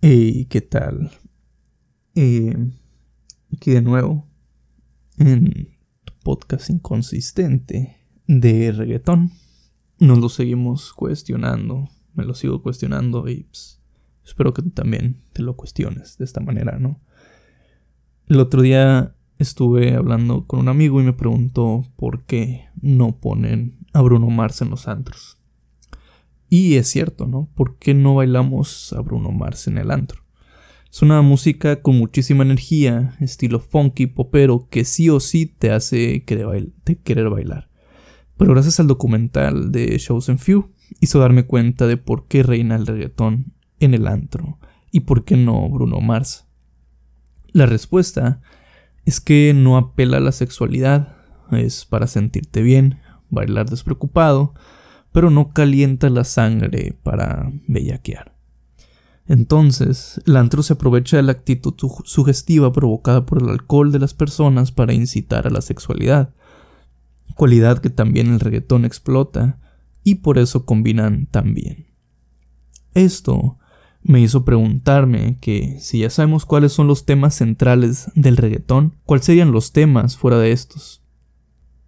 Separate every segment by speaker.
Speaker 1: ¿qué tal? Eh, aquí de nuevo en tu podcast inconsistente de reggaetón. Nos lo seguimos cuestionando, me lo sigo cuestionando y pues, espero que tú también te lo cuestiones de esta manera, ¿no? El otro día estuve hablando con un amigo y me preguntó por qué no ponen a Bruno Mars en los antros. Y es cierto, ¿no? ¿Por qué no bailamos a Bruno Mars en el antro? Es una música con muchísima energía, estilo funky, popero, que sí o sí te hace querer, bailar. Pero gracias al documental de Shows and Few, hizo darme cuenta de por qué reina el reggaetón en el antro y por qué no Bruno Mars. La respuesta es que no apela a la sexualidad, es para sentirte bien, bailar despreocupado, pero no calienta la sangre para bellaquear. Entonces, el antro se aprovecha de la actitud sugestiva provocada por el alcohol de las personas para incitar a la sexualidad, cualidad que también el reggaetón explota, y por eso combinan tan bien. Esto me hizo preguntarme que si ya sabemos cuáles son los temas centrales del reggaetón, ¿cuáles serían los temas fuera de estos?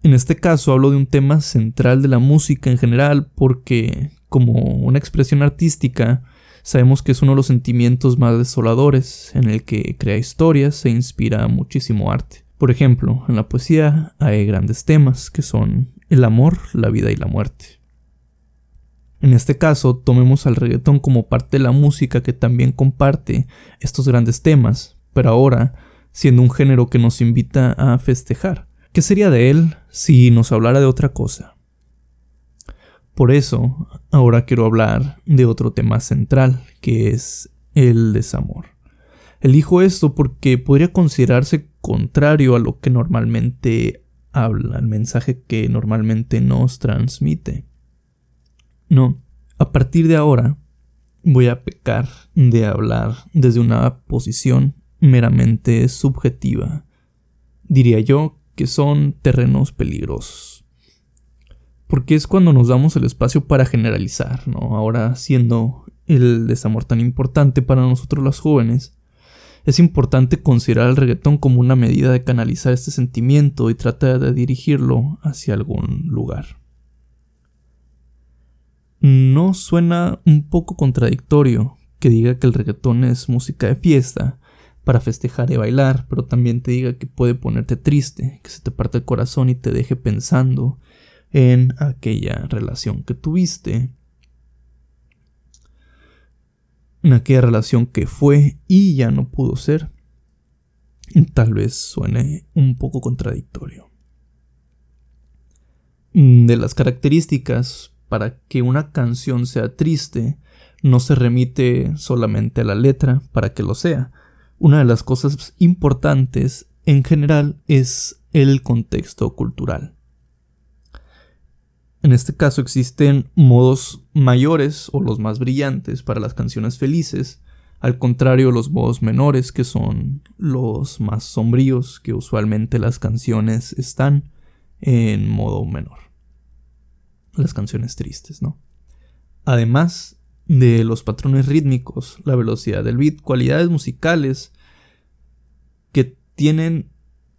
Speaker 1: En este caso hablo de un tema central de la música en general porque, como una expresión artística, sabemos que es uno de los sentimientos más desoladores, en el que crea historias e inspira muchísimo arte. Por ejemplo, en la poesía hay grandes temas que son el amor, la vida y la muerte. En este caso, tomemos al reggaetón como parte de la música que también comparte estos grandes temas, pero ahora siendo un género que nos invita a festejar, ¿Qué sería de él si nos hablara de otra cosa? Por eso, ahora quiero hablar de otro tema central, que es el desamor. Elijo esto porque podría considerarse contrario a lo que normalmente habla, al mensaje que normalmente nos transmite. No, a partir de ahora voy a pecar de hablar desde una posición meramente subjetiva. Diría yo que son terrenos peligrosos. Porque es cuando nos damos el espacio para generalizar, ¿no? Ahora siendo el desamor tan importante para nosotros los jóvenes, es importante considerar el reggaetón como una medida de canalizar este sentimiento y tratar de dirigirlo hacia algún lugar. ¿No suena un poco contradictorio que diga que el reggaetón es música de fiesta para festejar y bailar, pero también te diga que puede ponerte triste, que se te parte el corazón y te deje pensando en aquella relación que tuviste, en aquella relación que fue y ya no pudo ser. Tal vez suene un poco contradictorio. De las características para que una canción sea triste, no se remite solamente a la letra para que lo sea, una de las cosas importantes en general es el contexto cultural. En este caso existen modos mayores o los más brillantes para las canciones felices, al contrario los modos menores que son los más sombríos que usualmente las canciones están en modo menor. Las canciones tristes, ¿no? Además, de los patrones rítmicos, la velocidad del beat, cualidades musicales que tienen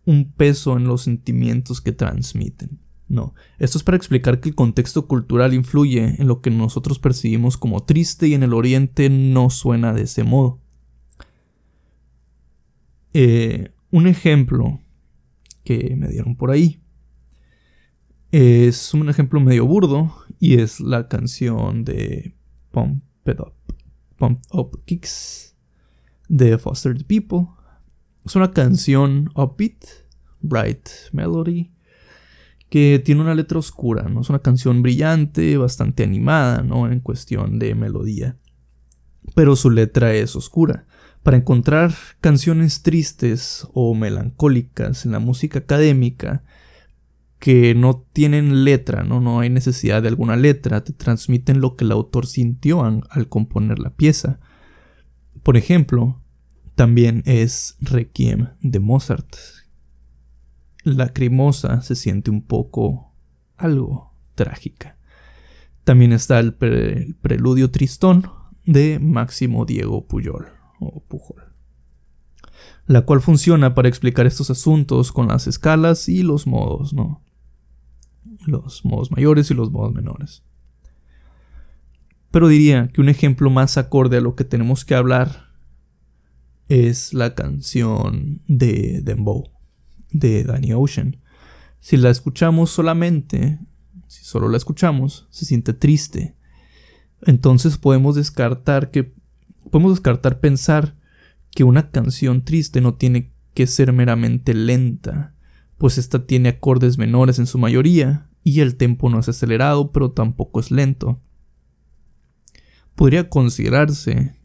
Speaker 1: un peso en los sentimientos que transmiten. No, esto es para explicar que el contexto cultural influye en lo que nosotros percibimos como triste y en el oriente no suena de ese modo. Eh, un ejemplo que me dieron por ahí es un ejemplo medio burdo y es la canción de Pump It Up, Pump Up Kicks de Foster the People. Es una canción upbeat, bright melody, que tiene una letra oscura, ¿no? Es una canción brillante, bastante animada, ¿no? En cuestión de melodía. Pero su letra es oscura. Para encontrar canciones tristes o melancólicas en la música académica, que no tienen letra, ¿no? no hay necesidad de alguna letra, te transmiten lo que el autor sintió al, componer la pieza. Por ejemplo, también es Requiem de Mozart. La crimosa se siente un poco algo trágica. También está el, el preludio tristón de Máximo Diego Puyol, o Pujol, la cual funciona para explicar estos asuntos con las escalas y los modos, ¿no? Los modos mayores y los modos menores. Pero diría que un ejemplo más acorde a lo que tenemos que hablar es la canción de Dembow, de Danny Ocean. Si la escuchamos solamente, si solo la escuchamos, se siente triste. Entonces podemos descartar que podemos descartar pensar que una canción triste no tiene que ser meramente lenta, pues esta tiene acordes menores en su mayoría y el tempo no es acelerado, pero tampoco es lento. Podría considerarse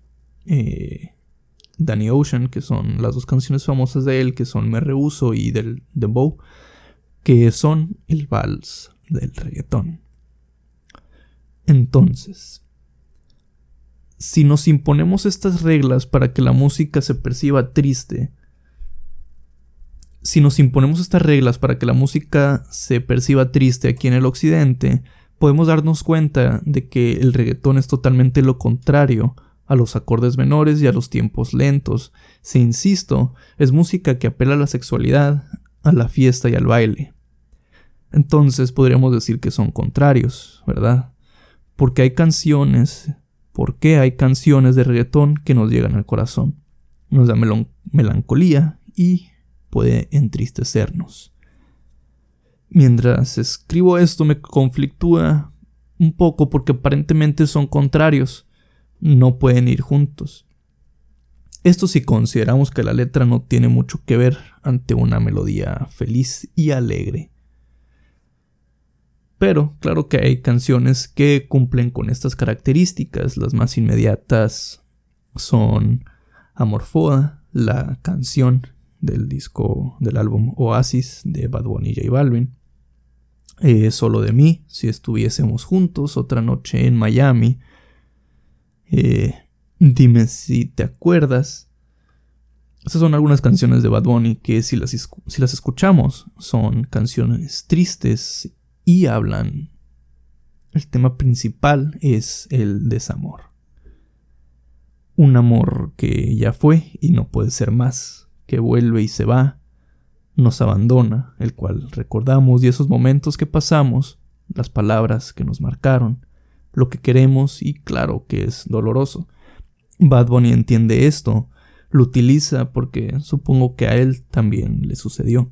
Speaker 1: eh, Danny Ocean, que son las dos canciones famosas de él, que son Me Rehuso y del Dembow, que son el vals del reggaetón. Entonces, si nos imponemos estas reglas para que la música se perciba triste, si nos imponemos estas reglas para que la música se perciba triste aquí en el occidente, podemos darnos cuenta de que el reggaetón es totalmente lo contrario a los acordes menores y a los tiempos lentos. Si insisto, es música que apela a la sexualidad, a la fiesta y al baile. Entonces podríamos decir que son contrarios, ¿verdad? Porque hay canciones, ¿por qué hay canciones de reggaetón que nos llegan al corazón? Nos da melancolía y puede entristecernos. Mientras escribo esto me conflictúa un poco porque aparentemente son contrarios no pueden ir juntos. Esto si consideramos que la letra no tiene mucho que ver ante una melodía feliz y alegre. Pero claro que hay canciones que cumplen con estas características. Las más inmediatas son Amorfoda, la canción del disco del álbum Oasis de Bad Bunny y J Balvin. Eh, solo de mí, si estuviésemos juntos, otra noche en Miami, eh, dime si te acuerdas. Estas son algunas canciones de Bad Bunny que si las, si las escuchamos son canciones tristes y hablan. El tema principal es el desamor. Un amor que ya fue y no puede ser más, que vuelve y se va, nos abandona, el cual recordamos y esos momentos que pasamos, las palabras que nos marcaron, lo que queremos y claro que es doloroso. Bad Bunny entiende esto, lo utiliza porque supongo que a él también le sucedió.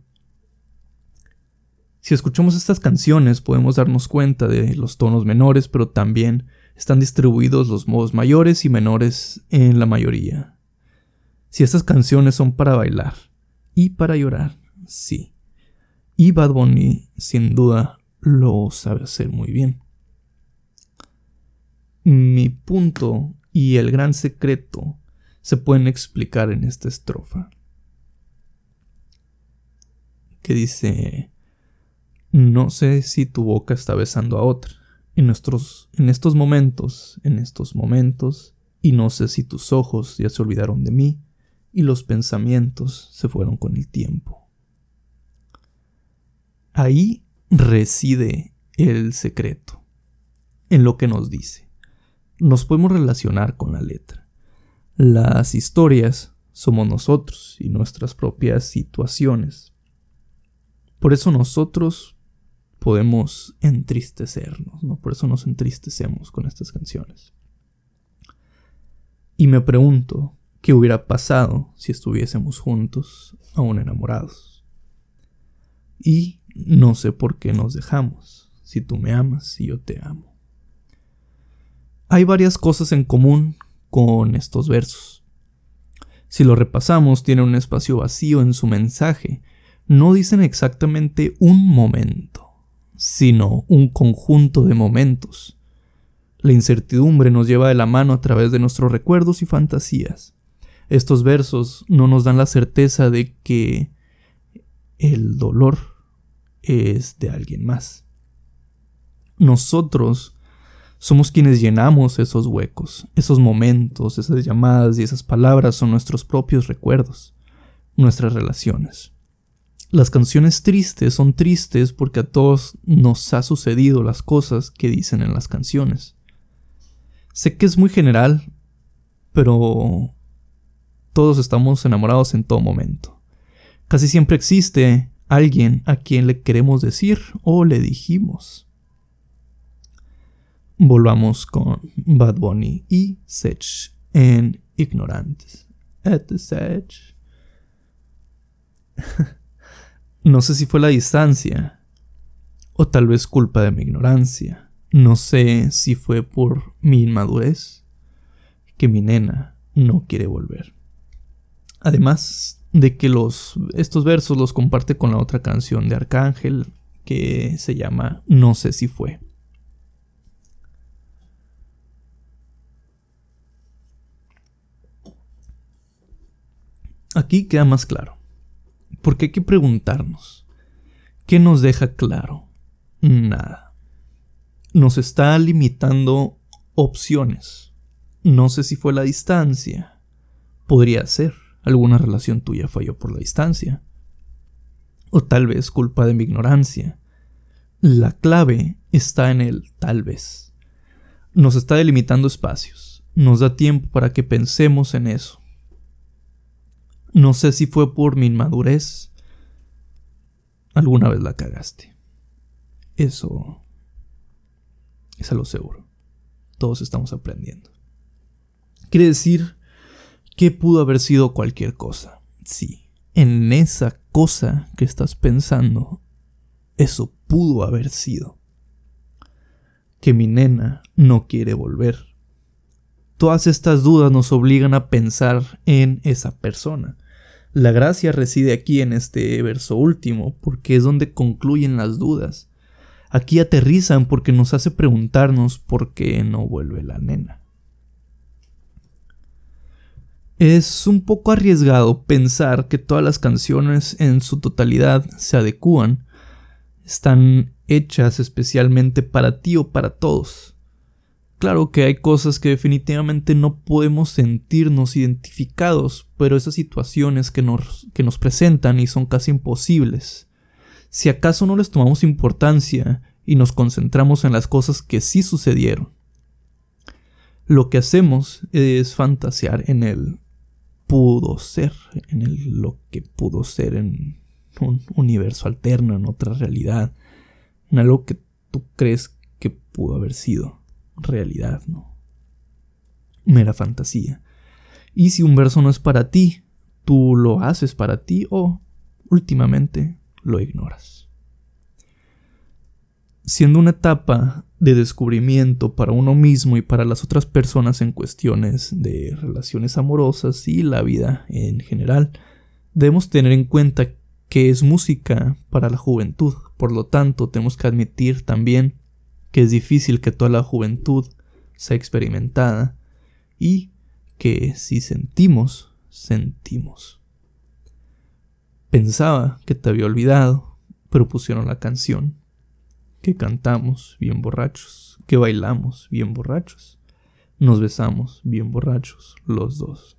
Speaker 1: Si escuchamos estas canciones podemos darnos cuenta de los tonos menores, pero también están distribuidos los modos mayores y menores en la mayoría. Si estas canciones son para bailar y para llorar, sí. Y Bad Bunny sin duda lo sabe hacer muy bien. Mi punto y el gran secreto se pueden explicar en esta estrofa. Que dice, no sé si tu boca está besando a otra en, nuestros, en estos momentos, en estos momentos, y no sé si tus ojos ya se olvidaron de mí y los pensamientos se fueron con el tiempo. Ahí reside el secreto, en lo que nos dice nos podemos relacionar con la letra. Las historias somos nosotros y nuestras propias situaciones. Por eso nosotros podemos entristecernos, ¿no? Por eso nos entristecemos con estas canciones. Y me pregunto, ¿qué hubiera pasado si estuviésemos juntos, aún enamorados? Y no sé por qué nos dejamos, si tú me amas y yo te amo. Hay varias cosas en común con estos versos. Si lo repasamos, tiene un espacio vacío en su mensaje. No dicen exactamente un momento, sino un conjunto de momentos. La incertidumbre nos lleva de la mano a través de nuestros recuerdos y fantasías. Estos versos no nos dan la certeza de que el dolor es de alguien más. Nosotros somos quienes llenamos esos huecos, esos momentos, esas llamadas y esas palabras son nuestros propios recuerdos, nuestras relaciones. Las canciones tristes son tristes porque a todos nos ha sucedido las cosas que dicen en las canciones. Sé que es muy general, pero Todos estamos enamorados en todo momento. Casi siempre existe alguien a quien le queremos decir o le dijimos. Volvamos con Bad Bunny y Sech en Ignorantes. At Sech. no sé si fue la distancia o tal vez culpa de mi ignorancia. No sé si fue por mi inmadurez que mi nena no quiere volver. Además de que los, estos versos los comparte con la otra canción de Arcángel que se llama No sé si fue. Aquí queda más claro, porque hay que preguntarnos, ¿qué nos deja claro? Nada. Nos está limitando opciones. No sé si fue la distancia. Podría ser. Alguna relación tuya falló por la distancia. O tal vez culpa de mi ignorancia. La clave está en el tal vez. Nos está delimitando espacios. Nos da tiempo para que pensemos en eso. No sé si fue por mi inmadurez. Alguna vez la cagaste. Eso es a lo seguro. Todos estamos aprendiendo. Quiere decir que pudo haber sido cualquier cosa. Sí, en esa cosa que estás pensando, eso pudo haber sido. Que mi nena no quiere volver. Todas estas dudas nos obligan a pensar en esa persona. La gracia reside aquí en este verso último, porque es donde concluyen las dudas. Aquí aterrizan porque nos hace preguntarnos por qué no vuelve la nena. Es un poco arriesgado pensar que todas las canciones en su totalidad se adecúan, están hechas especialmente para ti o para todos. Claro que hay cosas que definitivamente no podemos sentirnos identificados, pero esas situaciones que nos, que nos presentan y son casi imposibles. Si acaso no les tomamos importancia y nos concentramos en las cosas que sí sucedieron, lo que hacemos es fantasear en el pudo ser, en lo que pudo ser en un universo alterno, en otra realidad, en algo que tú crees que pudo haber sido realidad, ¿no? Mera fantasía. Y si un verso no es para ti, tú lo haces para ti o últimamente lo ignoras. Siendo una etapa de descubrimiento para uno mismo y para las otras personas en cuestiones de relaciones amorosas y la vida en general, debemos tener en cuenta que es música para la juventud. Por lo tanto, tenemos que admitir también que es difícil que toda la juventud sea experimentada y que si sentimos, sentimos. Pensaba que te había olvidado, pero pusieron la canción, que cantamos bien borrachos, que bailamos bien borrachos, nos besamos bien borrachos los dos.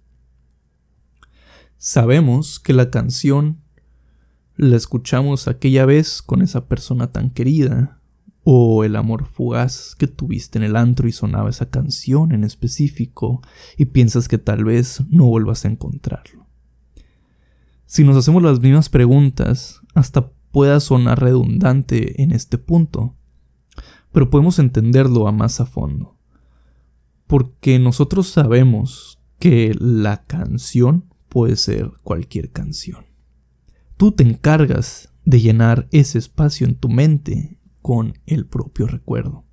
Speaker 1: Sabemos que la canción la escuchamos aquella vez con esa persona tan querida, o el amor fugaz que tuviste en el antro y sonaba esa canción en específico y piensas que tal vez no vuelvas a encontrarlo. Si nos hacemos las mismas preguntas, hasta pueda sonar redundante en este punto, pero podemos entenderlo a más a fondo. Porque nosotros sabemos que la canción puede ser cualquier canción. Tú te encargas de llenar ese espacio en tu mente con el propio recuerdo.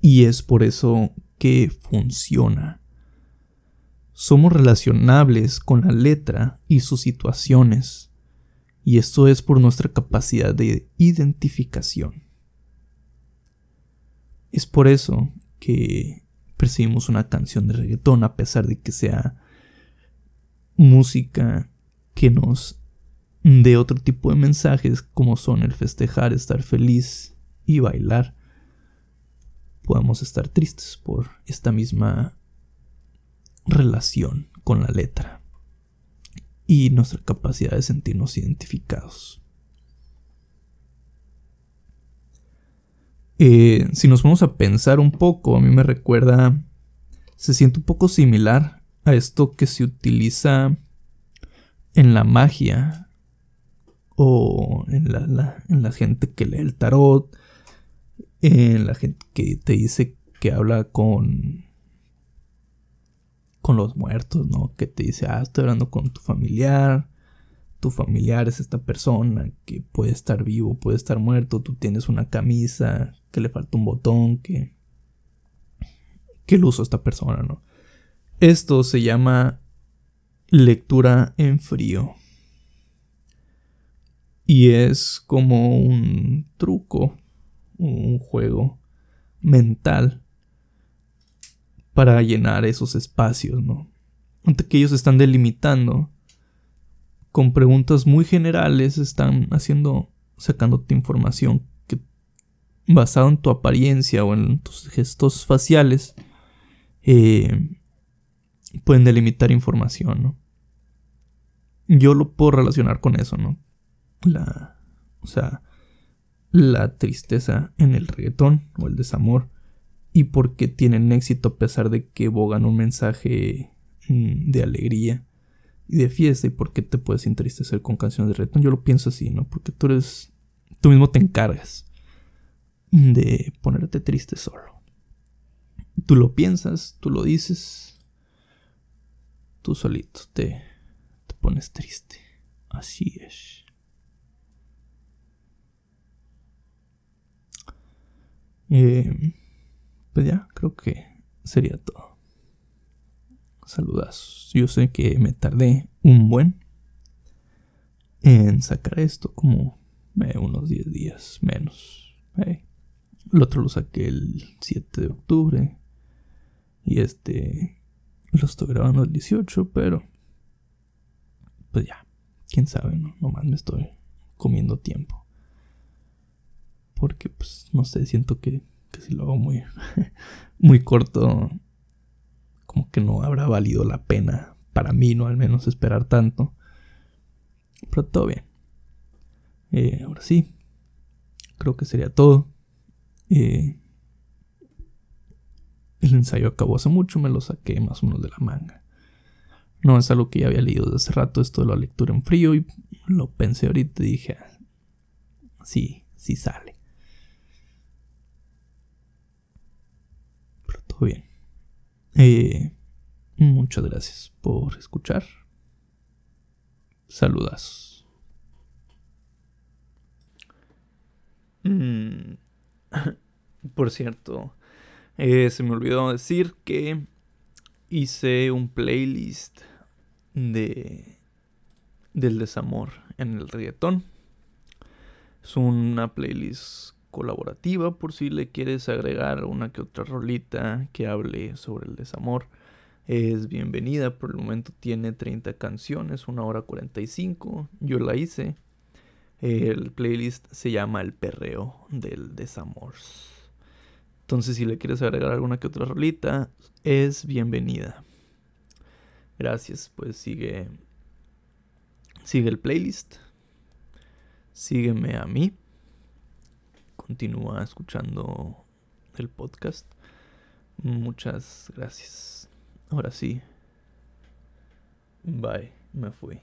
Speaker 1: Y es por eso que funciona. Somos relacionables con la letra y sus situaciones, y esto es por nuestra capacidad de identificación. Es por eso que percibimos una canción de reggaetón a pesar de que sea música que nos de otro tipo de mensajes como son el festejar, estar feliz y bailar, podemos estar tristes por esta misma relación con la letra y nuestra capacidad de sentirnos identificados. Eh, si nos vamos a pensar un poco, a mí me recuerda, se siente un poco similar a esto que se utiliza en la magia o en la, en la gente que lee el tarot, en la gente que te dice que habla con con los muertos, ¿no? Que te dice, ah, estoy hablando con tu familiar, tu familiar es esta persona que puede estar vivo, puede estar muerto, tú tienes una camisa que le falta un botón, que que lo usó esta persona, ¿no? Esto se llama lectura en frío. Y es como un truco, un juego mental para llenar esos espacios, ¿no? Ante que ellos están delimitando con preguntas muy generales, están haciendo, sacándote información que basado en tu apariencia o en tus gestos faciales, eh, pueden delimitar información, ¿no? Yo lo puedo relacionar con eso, ¿no? La, o sea, la tristeza en el reggaetón o el desamor y por qué tienen éxito a pesar de que bogan un mensaje mm, de alegría y de fiesta y por qué te puedes entristecer con canciones de reggaetón. Yo lo pienso así, ¿no? Porque tú eres, tú mismo te encargas de ponerte triste solo. Tú lo piensas, tú lo dices tú solito te, te pones triste. Así es. Eh, pues ya, creo que sería todo. Saludas. Yo sé que me tardé un buen en sacar esto, como eh, unos 10 días menos. Eh, el otro lo saqué el 7 de octubre. Y este lo estoy grabando el 18, pero. Pues ya. Quién sabe, ¿no? Nomás me estoy comiendo tiempo. Porque, pues, no sé, siento que, que si lo hago muy, muy corto, como que no habrá valido la pena para mí, ¿no? Al menos esperar tanto. Pero todo bien. Eh, ahora sí, creo que sería todo. Eh, el ensayo acabó hace mucho, me lo saqué más o menos de la manga. No es algo que ya había leído desde hace rato, esto de la lectura en frío, y lo pensé ahorita y dije, sí, sí sale. Pero bien. Eh, muchas gracias por escuchar. Saludas. Mm, por cierto, eh, se me olvidó decir que hice un playlist de del desamor en el reggaetón. Es una playlist colaborativa por si le quieres agregar una que otra rolita que hable sobre el desamor. Es bienvenida, por el momento tiene 30 canciones, una hora 45. Yo la hice. El playlist se llama El perreo del desamor. Entonces, si le quieres agregar alguna que otra rolita, es bienvenida. Gracias, pues sigue. Sigue el playlist. Sígueme a mí. Continúa escuchando el podcast. Muchas gracias. Ahora sí. Bye, me fui.